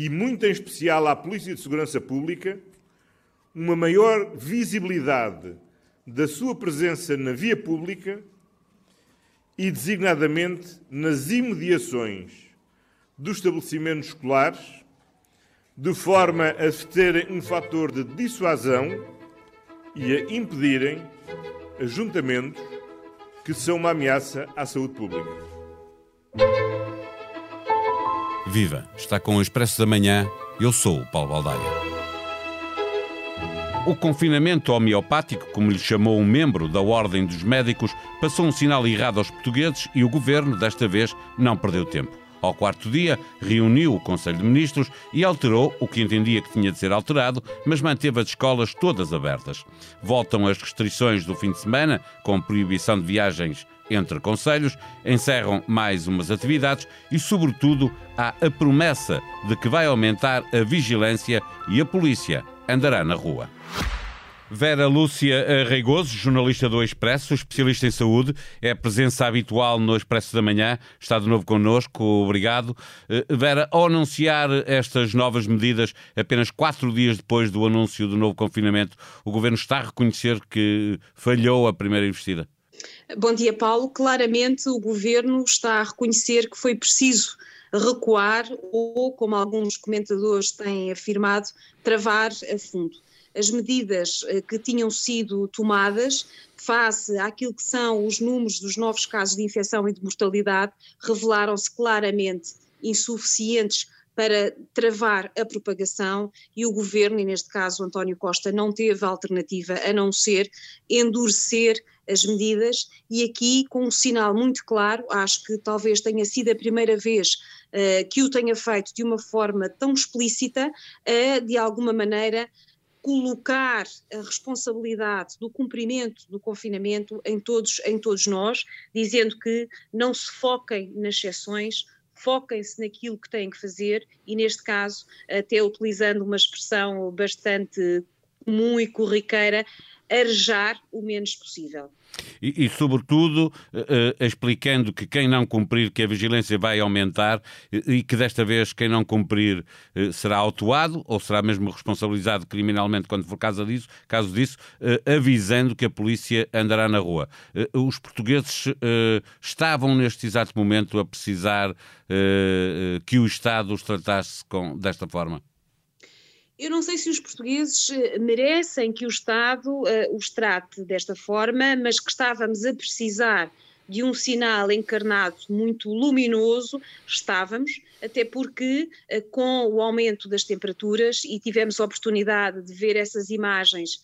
e muito em especial à Polícia de Segurança Pública, uma maior visibilidade da sua presença na via pública e, designadamente, nas imediações dos estabelecimentos escolares, de forma a terem um fator de dissuasão e a impedirem ajuntamentos que são uma ameaça à saúde pública. Viva! Está com o Expresso da Manhã. Eu sou o Paulo Baldaia. O confinamento homeopático, como lhe chamou um membro da Ordem dos Médicos, passou um sinal errado aos portugueses e o governo, desta vez, não perdeu tempo. Ao quarto dia, reuniu o Conselho de Ministros e alterou o que entendia que tinha de ser alterado, mas manteve as escolas todas abertas. Voltam as restrições do fim de semana, com proibição de viagens entre conselhos, encerram mais umas atividades e, sobretudo, há a promessa de que vai aumentar a vigilância e a polícia andará na rua. Vera Lúcia Reigoso, jornalista do Expresso, especialista em saúde, é presença habitual no Expresso da Manhã, está de novo connosco, obrigado. Eh, Vera, ao anunciar estas novas medidas, apenas quatro dias depois do anúncio do novo confinamento, o Governo está a reconhecer que falhou a primeira investida? Bom dia, Paulo. Claramente o Governo está a reconhecer que foi preciso recuar ou, como alguns comentadores têm afirmado, travar a fundo as medidas eh, que tinham sido tomadas face àquilo que são os números dos novos casos de infecção e de mortalidade revelaram-se claramente insuficientes para travar a propagação e o governo, e neste caso António Costa, não teve alternativa a não ser endurecer as medidas. E aqui com um sinal muito claro, acho que talvez tenha sido a primeira vez uh, que o tenha feito de uma forma tão explícita, uh, de alguma maneira colocar a responsabilidade do cumprimento do confinamento em todos, em todos nós, dizendo que não se foquem nas exceções, foquem-se naquilo que têm que fazer e, neste caso, até utilizando uma expressão bastante comum e corriqueira, arejar o menos possível. E, e sobretudo, uh, explicando que quem não cumprir, que a vigilância vai aumentar e, e que desta vez quem não cumprir uh, será autuado ou será mesmo responsabilizado criminalmente quando for caso disso, caso disso avisando que a polícia andará na rua. os portugueses estavam neste exato momento a precisar que o Estado os tratasse com, desta forma? Eu não sei se os portugueses eh, merecem que o Estado uh, os trate desta forma, mas que estávamos a precisar de um sinal encarnado muito luminoso, estávamos, até porque uh, com o aumento das temperaturas, e tivemos a oportunidade de ver essas imagens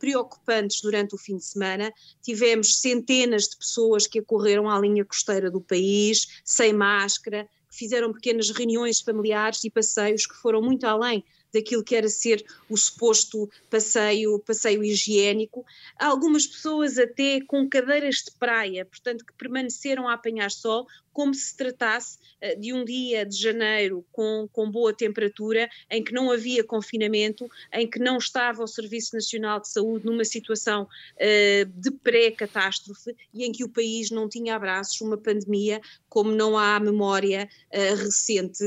preocupantes durante o fim de semana, tivemos centenas de pessoas que acorreram à linha costeira do país, sem máscara, que fizeram pequenas reuniões familiares e passeios que foram muito além daquilo que era ser o suposto passeio, passeio higiênico. Algumas pessoas até com cadeiras de praia, portanto que permaneceram a apanhar sol, como se tratasse uh, de um dia de janeiro com, com boa temperatura, em que não havia confinamento, em que não estava o Serviço Nacional de Saúde numa situação uh, de pré-catástrofe e em que o país não tinha abraços, uma pandemia como não há memória uh, recente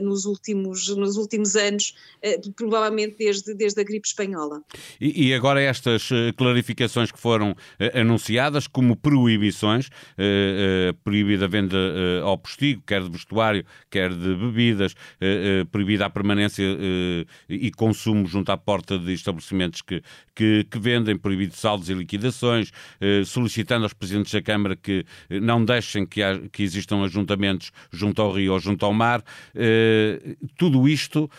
nos, últimos, nos últimos anos, provavelmente desde, desde a gripe espanhola. E, e agora estas clarificações que foram anunciadas como proibições, proibida a venda de, uh, ao postigo, quer de vestuário, quer de bebidas, proibida a permanência e consumo junto à porta de estabelecimentos que, que, que vendem, proibido saldos e liquidações, solicitando aos presidentes da Câmara que não deixem que, há, que existam ajuntamentos junto ao rio ou junto ao mar. tudo isto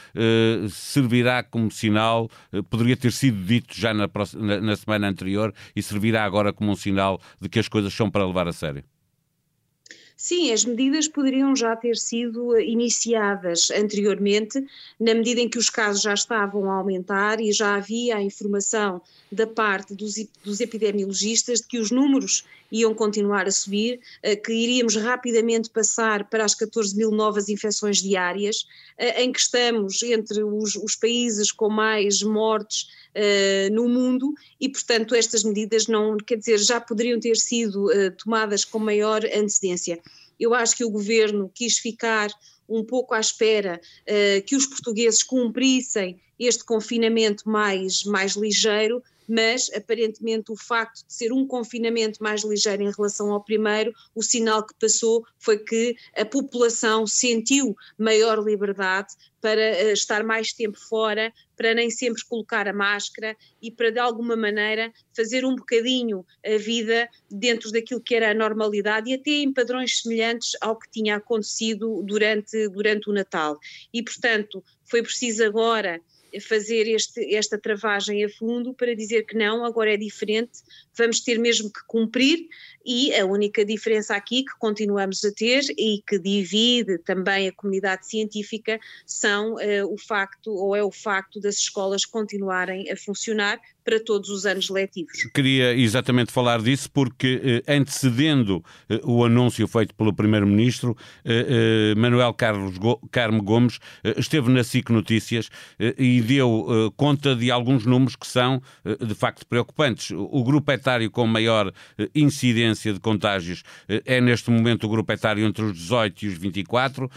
servirá como sinal, poderia ter sido dito já na, na, na semana anterior e servirá agora como um sinal de que as coisas são para levar a sério. Sim, as medidas poderiam já ter sido iniciadas anteriormente, na medida em que os casos já estavam a aumentar e já havia a informação da parte dos, dos epidemiologistas de que os números iam continuar a subir, eh, que iríamos rapidamente passar para as 14 mil novas infecções diárias, eh, em que estamos entre os, os países com mais mortes Uh, no mundo e, portanto, estas medidas não, quer dizer, já poderiam ter sido uh, tomadas com maior antecedência. Eu acho que o governo quis ficar um pouco à espera uh, que os portugueses cumprissem este confinamento mais, mais ligeiro, mas aparentemente o facto de ser um confinamento mais ligeiro em relação ao primeiro, o sinal que passou foi que a população sentiu maior liberdade para eh, estar mais tempo fora, para nem sempre colocar a máscara e para de alguma maneira fazer um bocadinho a vida dentro daquilo que era a normalidade e até em padrões semelhantes ao que tinha acontecido durante, durante o Natal. E portanto foi preciso agora fazer este, esta travagem a fundo para dizer que não, agora é diferente, vamos ter mesmo que cumprir e a única diferença aqui que continuamos a ter e que divide também a comunidade científica são uh, o facto, ou é o facto das escolas continuarem a funcionar para todos os anos letivos. Queria exatamente falar disso porque, eh, antecedendo eh, o anúncio feito pelo Primeiro-Ministro, Manuel Carlos Carmo Gomes esteve na SIC Notícias e deu conta de alguns números que são, de facto, preocupantes. O grupo etário com maior incidência de contágios é, neste momento, o grupo etário entre os 18 e os 24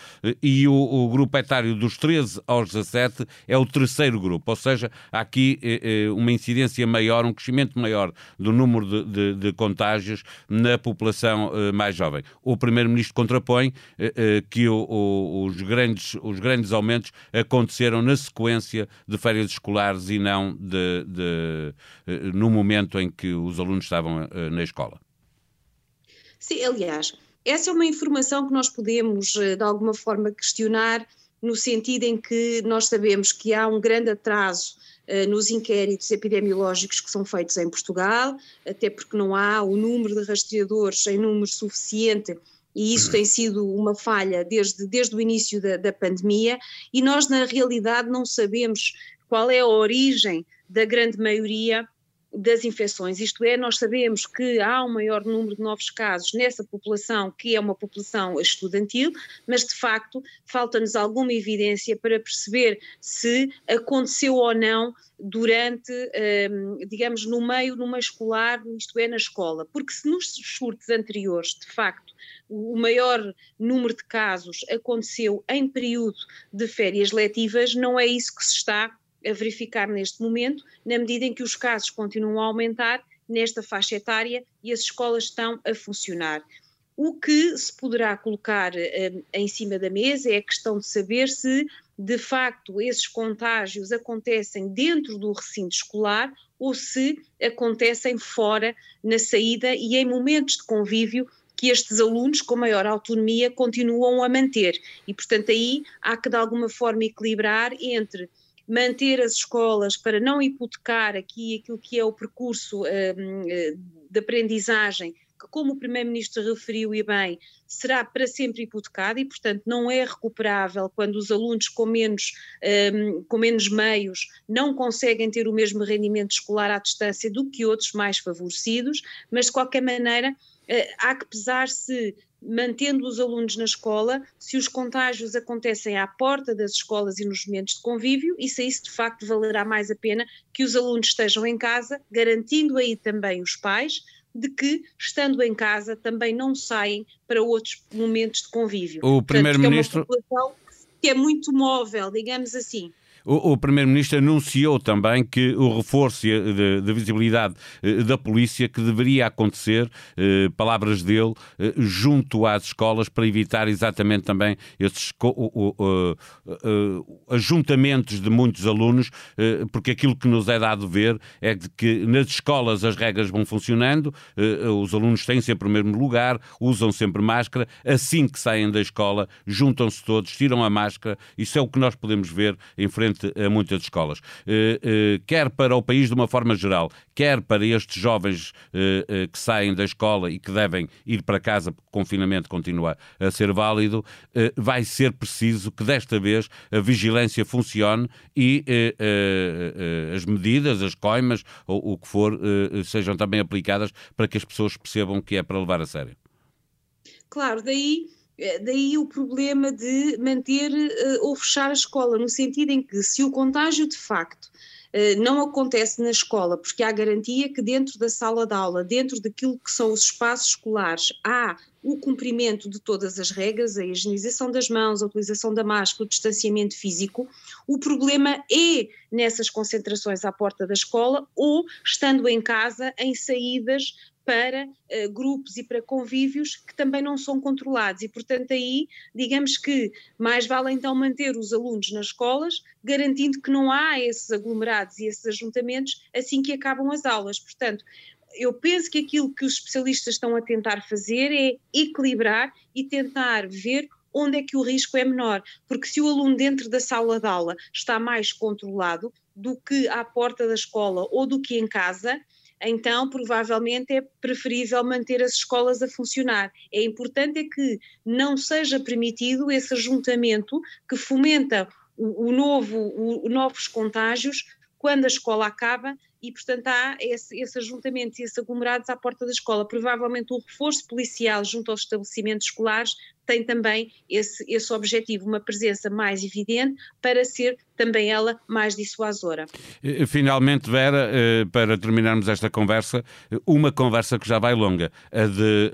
e o, o grupo etário dos 13 aos 17 é o terceiro grupo, ou seja, há aqui uma incidência incidência maior, um crescimento maior do número de, de, de contágios na população mais jovem. O Primeiro-Ministro contrapõe que o, o, os, grandes, os grandes aumentos aconteceram na sequência de férias escolares e não de, de no momento em que os alunos estavam na escola. Sim, aliás, essa é uma informação que nós podemos, de alguma forma, questionar, no sentido em que nós sabemos que há um grande atraso eh, nos inquéritos epidemiológicos que são feitos em Portugal, até porque não há o número de rastreadores em número suficiente e isso tem sido uma falha desde, desde o início da, da, pandemia, e nós, na realidade, não sabemos qual é a origem da grande maioria das infecções, isto é, nós sabemos que há um maior número de novos casos nessa população, que é uma população estudantil, mas de facto falta-nos alguma evidência para perceber se aconteceu ou não durante, hum, digamos, no meio, numa escolar, isto é, na escola, porque se nos surtos anteriores, de facto, o maior número de casos aconteceu em período de férias letivas, não é isso que se está a verificar neste momento, na medida em que os casos continuam a aumentar nesta faixa etária e as escolas estão a funcionar. O que se poderá colocar uh, em cima da mesa é a questão de saber se, de facto, esses contágios acontecem dentro do recinto escolar ou se acontecem fora, na saída e em momentos de convívio que estes alunos com maior autonomia continuam a manter. E, portanto, aí há que, de alguma forma, equilibrar entre manter as escolas para não hipotecar aqui aquilo que é o percurso um, eh, de aprendizagem, que, como o Primeiro-Ministro referiu e bem, será para sempre hipotecado e, portanto, não é recuperável quando os alunos com menos, um, com menos meios não conseguem ter o mesmo rendimento escolar à distância do que outros mais favorecidos, mas de qualquer maneira. Uh, há que pesar se mantendo os alunos na escola, se os contágios acontecem à porta das escolas e nos momentos de convívio, e se isso de facto valerá mais a pena que os alunos estejam em casa, garantindo aí também os pais de que, estando em casa, também não saem para outros momentos de convívio. O Primeiro-Ministro. É que é muito móvel, digamos assim. O, o Primeiro-Ministro anunciou também que o reforço da visibilidade eh, da polícia que deveria acontecer, eh, palavras dele, eh, junto às escolas para evitar exatamente também esses ajuntamentos de muitos alunos, porque aquilo que nos é dado ver é que nas escolas as regras vão funcionando, os alunos têm sempre o mesmo lugar, usam sempre máscara, assim que saem da escola, juntam-se todos, tiram a máscara, isso é o que nós podemos ver em frente a muitas escolas. Eh, eh, quer para o país de uma forma geral, quer para estes jovens eh, que saem da escola e que devem ir para casa porque o confinamento continua a ser válido, vai ser preciso que desta vez a vigilância funcione e as medidas, as coimas ou o que for, sejam também aplicadas para que as pessoas percebam que é para levar a sério. Claro, daí daí o problema de manter uh, ou fechar a escola, no sentido em que, se o contágio de facto uh, não acontece na escola, porque há garantia que dentro da sala de aula, dentro daquilo que são os espaços escolares, há o cumprimento de todas as regras, a higienização das mãos, a utilização da máscara, o distanciamento físico. O problema é nessas concentrações à porta da escola ou estando em casa, em saídas para uh, grupos e para convívios que também não são controlados e, portanto, aí, digamos que mais vale então manter os alunos nas escolas, garantindo que não há esses aglomerados e esses ajuntamentos assim que acabam as aulas. Portanto, eu penso que aquilo que os especialistas estão a tentar fazer é equilibrar e tentar ver onde é que o risco é menor, porque se o aluno dentro da sala de aula está mais controlado do que à porta da escola ou do que em casa, então provavelmente é preferível manter as escolas a funcionar. É importante é que não seja permitido esse ajuntamento que fomenta o, o novo, o, novos contágios quando a escola acaba e, portanto, há esse, esse ajuntamento e esses aglomerados à porta da escola. Provavelmente o reforço policial junto aos estabelecimentos escolares tem também esse, esse objetivo, uma presença mais evidente para ser também ela mais dissuasora. Finalmente, Vera, eh, para terminarmos esta conversa, uma conversa que já vai longa, a de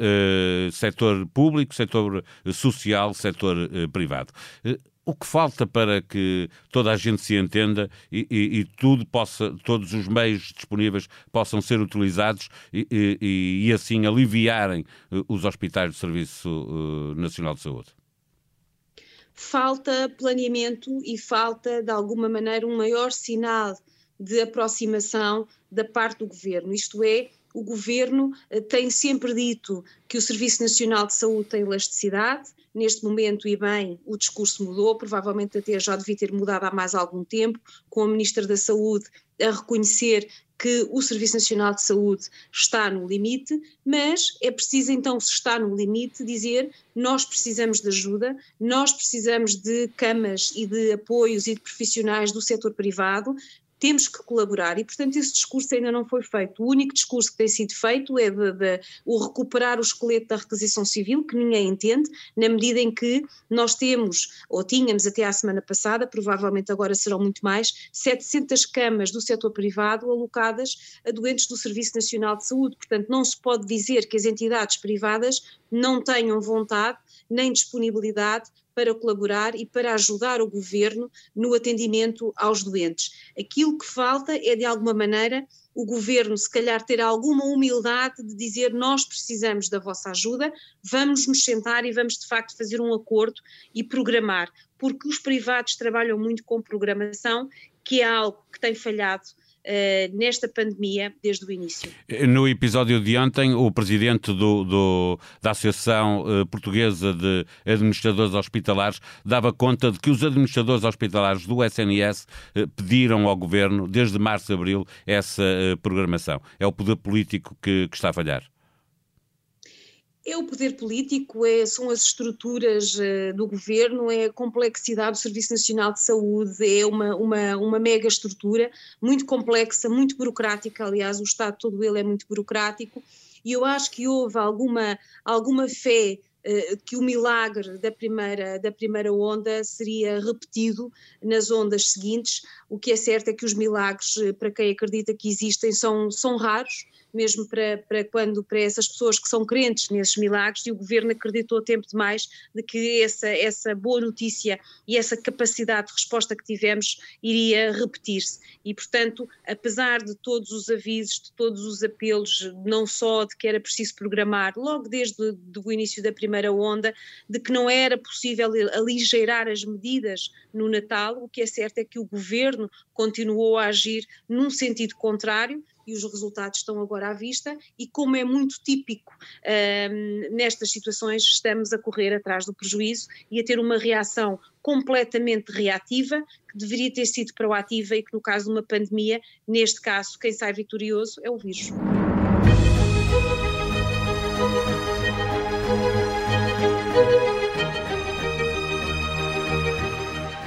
uh, setor público, setor social, setor uh, privado o que falta para que toda a gente se entenda e, e, e tudo possa, todos os meios disponíveis possam ser utilizados e, e assim aliviarem eh, os hospitais do Serviço eh, Nacional de Saúde? Falta planeamento e falta, de alguma maneira, um maior sinal de aproximação da parte do governo. Isto é, o governo eh, tem sempre dito que o Serviço Nacional de Saúde tem elasticidade, Neste momento, e bem, o discurso mudou, provavelmente até já devia ter mudado há mais algum tempo, com a Ministra da Saúde a reconhecer que o Serviço Nacional de Saúde está no limite, mas é preciso então, se está no limite, dizer nós precisamos de ajuda, nós precisamos de camas e de apoios e de profissionais do setor privado, temos que colaborar e, portanto, esse discurso ainda não foi feito. O único discurso que tem sido feito é de, de, o recuperar o esqueleto da requisição civil, que ninguém entende, na medida em que nós temos, ou tínhamos até à semana passada, provavelmente agora serão muito mais, 700 camas do setor privado alocadas a doentes do Serviço Nacional de Saúde. Portanto, não se pode dizer que as entidades privadas não tenham vontade nem disponibilidade para colaborar e para ajudar o governo no atendimento aos doentes. Aquilo que falta é, de alguma maneira, o governo, se calhar, ter alguma humildade de dizer: Nós precisamos da vossa ajuda, vamos nos sentar e vamos, de facto, fazer um acordo e programar, porque os privados trabalham muito com programação, que é algo que tem falhado uh, nesta pandemia desde o início. No episódio de ontem, o presidente do, do, da Associação uh, Portuguesa de Administradores Hospitalares dava conta de que os administradores hospitalares do SNS uh, pediram ao governo, desde março abril, essa programação. É o poder político que, que está a falhar. É o poder político, é, são as estruturas uh, do governo, é a complexidade do Serviço Nacional de Saúde, é uma, uma, uma mega estrutura muito complexa, muito burocrática. Aliás, o Estado todo ele é muito burocrático, e eu acho que houve alguma, alguma fé uh, que o milagre da primeira, da primeira onda seria repetido nas ondas seguintes. O que é certo é que os milagres, eh, para quem acredita que existem, são, são raros mesmo para, para quando para essas pessoas que são crentes nesses milagres e o governo acreditou tempo demais de que essa, essa boa notícia e essa capacidade de resposta que tivemos iria repetir-se. E portanto apesar de todos os avisos, de todos os apelos, não só de que era preciso programar logo desde o início da primeira onda, de que não era possível aligeirar as medidas no Natal, o que é certo é que o governo continuou a agir num sentido contrário, e os resultados estão agora à vista, e como é muito típico um, nestas situações, estamos a correr atrás do prejuízo e a ter uma reação completamente reativa, que deveria ter sido proativa e que, no caso de uma pandemia, neste caso, quem sai vitorioso é o vírus.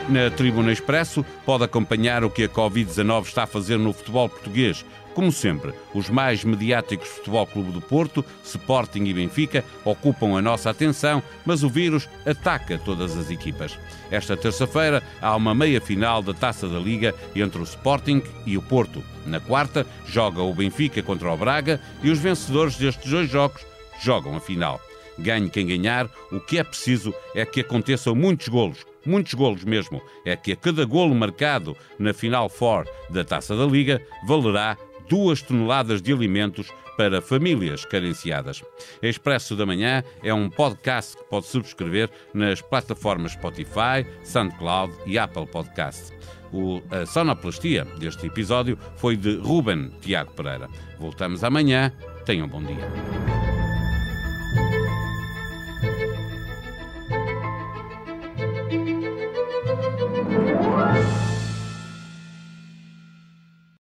Na Tribuna Expresso pode acompanhar o que a Covid-19 está a fazer no futebol português. Como sempre, os mais mediáticos Futebol Clube do Porto, Sporting e Benfica ocupam a nossa atenção, mas o vírus ataca todas as equipas. Esta terça-feira há uma meia-final da Taça da Liga entre o Sporting e o Porto. Na quarta, joga o Benfica contra o Braga e os vencedores destes dois jogos jogam a final. Ganhe quem ganhar, o que é preciso é que aconteçam muitos golos, muitos golos mesmo. É que a cada golo marcado na Final Four da Taça da Liga valerá duas toneladas de alimentos para famílias carenciadas. Expresso da Manhã é um podcast que pode subscrever nas plataformas Spotify, SoundCloud e Apple Podcast. O, a sonoplastia deste episódio foi de Ruben Tiago Pereira. Voltamos amanhã. Tenham um bom dia.